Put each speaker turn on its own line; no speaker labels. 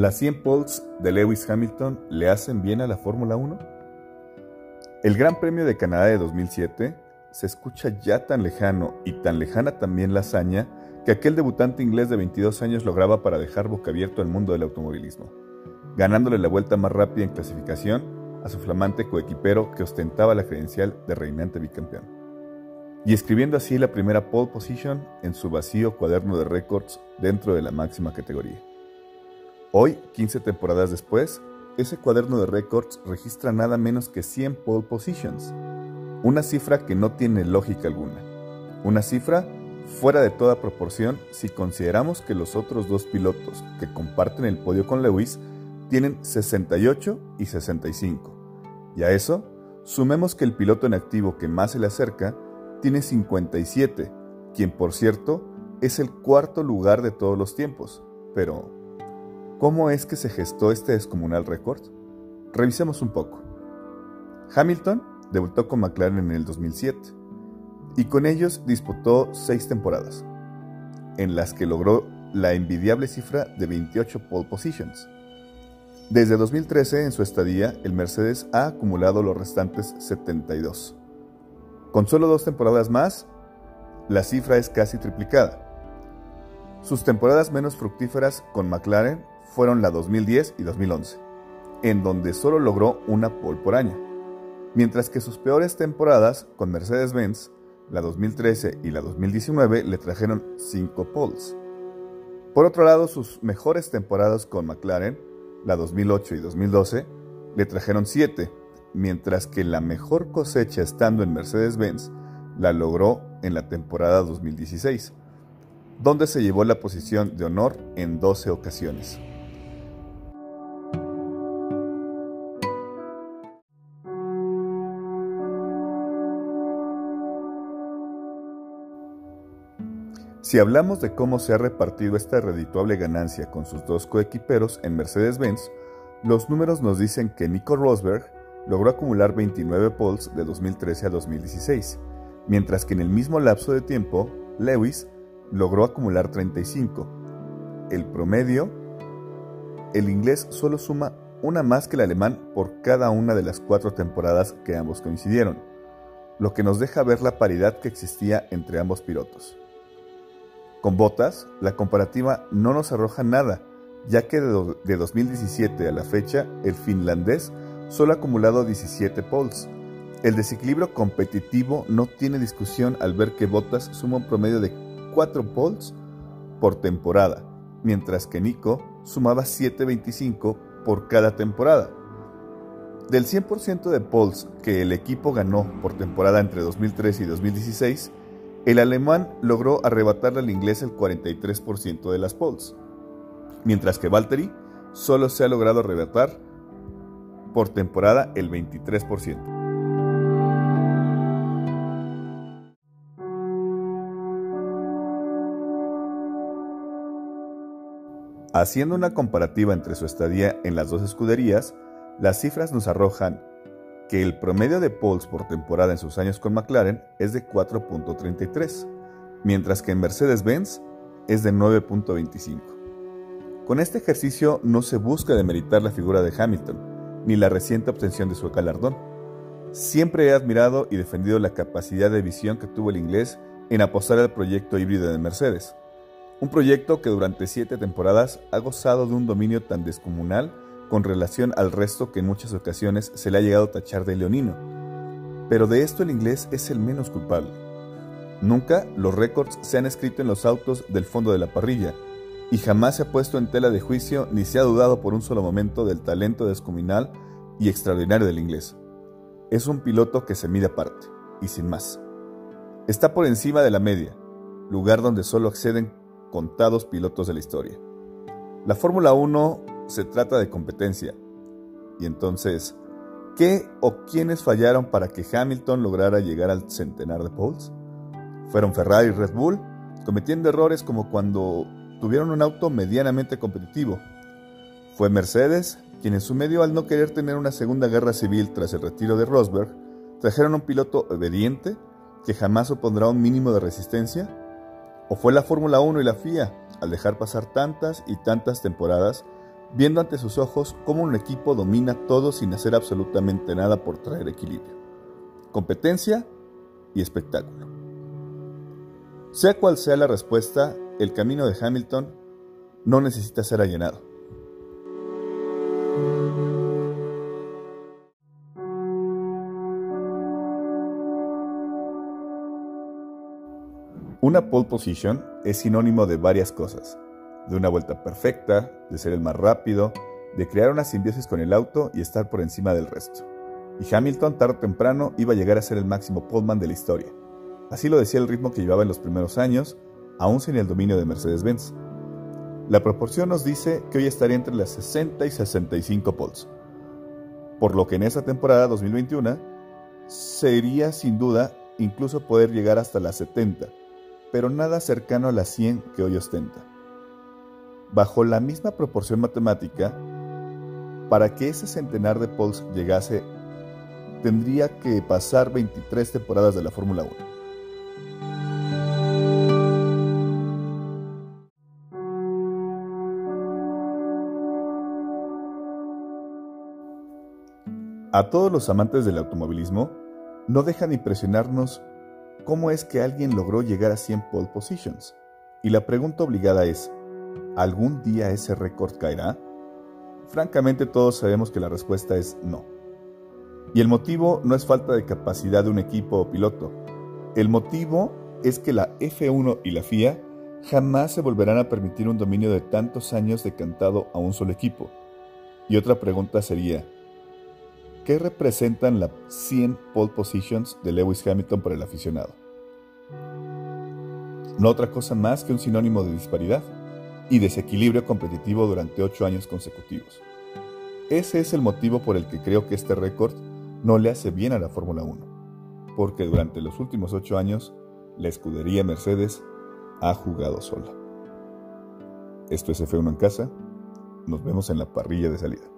¿Las 100 poles de Lewis Hamilton le hacen bien a la Fórmula 1? El Gran Premio de Canadá de 2007 se escucha ya tan lejano y tan lejana también la hazaña que aquel debutante inglés de 22 años lograba para dejar boca abierto al mundo del automovilismo, ganándole la vuelta más rápida en clasificación a su flamante coequipero que ostentaba la credencial de reinante bicampeón, y escribiendo así la primera pole position en su vacío cuaderno de récords dentro de la máxima categoría. Hoy, 15 temporadas después, ese cuaderno de récords registra nada menos que 100 pole positions, una cifra que no tiene lógica alguna, una cifra fuera de toda proporción si consideramos que los otros dos pilotos que comparten el podio con Lewis tienen 68 y 65. Y a eso, sumemos que el piloto en activo que más se le acerca tiene 57, quien por cierto es el cuarto lugar de todos los tiempos. Pero, ¿cómo es que se gestó este descomunal récord? Revisemos un poco. Hamilton debutó con McLaren en el 2007 y con ellos disputó seis temporadas, en las que logró la envidiable cifra de 28 pole positions. Desde 2013, en su estadía, el Mercedes ha acumulado los restantes 72. Con solo dos temporadas más, la cifra es casi triplicada. Sus temporadas menos fructíferas con McLaren fueron la 2010 y 2011, en donde solo logró una pole por año, mientras que sus peores temporadas con Mercedes-Benz la 2013 y la 2019 le trajeron 5 poles. Por otro lado, sus mejores temporadas con McLaren, la 2008 y 2012, le trajeron 7, mientras que la mejor cosecha estando en Mercedes-Benz la logró en la temporada 2016, donde se llevó la posición de honor en 12 ocasiones. Si hablamos de cómo se ha repartido esta redituable ganancia con sus dos coequiperos en Mercedes-Benz, los números nos dicen que Nico Rosberg logró acumular 29 poles de 2013 a 2016, mientras que en el mismo lapso de tiempo, Lewis logró acumular 35. El promedio, el inglés solo suma una más que el alemán por cada una de las cuatro temporadas que ambos coincidieron, lo que nos deja ver la paridad que existía entre ambos pilotos. Con Botas, la comparativa no nos arroja nada, ya que de 2017 a la fecha, el finlandés solo ha acumulado 17 poles. El desequilibrio competitivo no tiene discusión al ver que Bottas suma un promedio de 4 poles por temporada, mientras que Nico sumaba 7.25 por cada temporada. Del 100% de poles que el equipo ganó por temporada entre 2013 y 2016, el alemán logró arrebatarle al inglés el 43% de las poles, mientras que Valtteri solo se ha logrado arrebatar por temporada el 23%. Haciendo una comparativa entre su estadía en las dos escuderías, las cifras nos arrojan que el promedio de poles por temporada en sus años con McLaren es de 4.33, mientras que en Mercedes-Benz es de 9.25. Con este ejercicio no se busca demeritar la figura de Hamilton, ni la reciente obtención de su galardón. Siempre he admirado y defendido la capacidad de visión que tuvo el inglés en apostar al proyecto híbrido de Mercedes, un proyecto que durante siete temporadas ha gozado de un dominio tan descomunal con relación al resto que en muchas ocasiones se le ha llegado a tachar de leonino. Pero de esto el inglés es el menos culpable. Nunca los récords se han escrito en los autos del fondo de la parrilla, y jamás se ha puesto en tela de juicio ni se ha dudado por un solo momento del talento descomunal y extraordinario del inglés. Es un piloto que se mide aparte, y sin más. Está por encima de la media, lugar donde solo acceden contados pilotos de la historia. La Fórmula 1 se trata de competencia. Y entonces, ¿qué o quiénes fallaron para que Hamilton lograra llegar al centenar de poles? ¿Fueron Ferrari y Red Bull, cometiendo errores como cuando tuvieron un auto medianamente competitivo? ¿Fue Mercedes, quien en su medio al no querer tener una segunda guerra civil tras el retiro de Rosberg, trajeron un piloto obediente que jamás opondrá un mínimo de resistencia? ¿O fue la Fórmula 1 y la FIA, al dejar pasar tantas y tantas temporadas, viendo ante sus ojos cómo un equipo domina todo sin hacer absolutamente nada por traer equilibrio, competencia y espectáculo. Sea cual sea la respuesta, el camino de Hamilton no necesita ser allanado. Una pole position es sinónimo de varias cosas, de una vuelta perfecta, de ser el más rápido, de crear una simbiosis con el auto y estar por encima del resto. Y Hamilton tarde o temprano iba a llegar a ser el máximo poleman de la historia. Así lo decía el ritmo que llevaba en los primeros años, aún sin el dominio de Mercedes-Benz. La proporción nos dice que hoy estaría entre las 60 y 65 poles, por lo que en esa temporada 2021 sería sin duda incluso poder llegar hasta las 70, pero nada cercano a las 100 que hoy ostenta. Bajo la misma proporción matemática, para que ese centenar de poles llegase, tendría que pasar 23 temporadas de la Fórmula 1. A todos los amantes del automovilismo, no dejan de impresionarnos cómo es que alguien logró llegar a 100 pole positions. Y la pregunta obligada es, ¿algún día ese récord caerá? Francamente todos sabemos que la respuesta es no. Y el motivo no es falta de capacidad de un equipo o piloto. El motivo es que la F1 y la FIA jamás se volverán a permitir un dominio de tantos años decantado a un solo equipo. Y otra pregunta sería, ¿qué representan las 100 pole positions de Lewis Hamilton para el aficionado? No otra cosa más que un sinónimo de disparidad y desequilibrio competitivo durante ocho años consecutivos. Ese es el motivo por el que creo que este récord no le hace bien a la Fórmula 1, porque durante los últimos ocho años la escudería Mercedes ha jugado sola. Esto es F1 en casa, nos vemos en la parrilla de salida.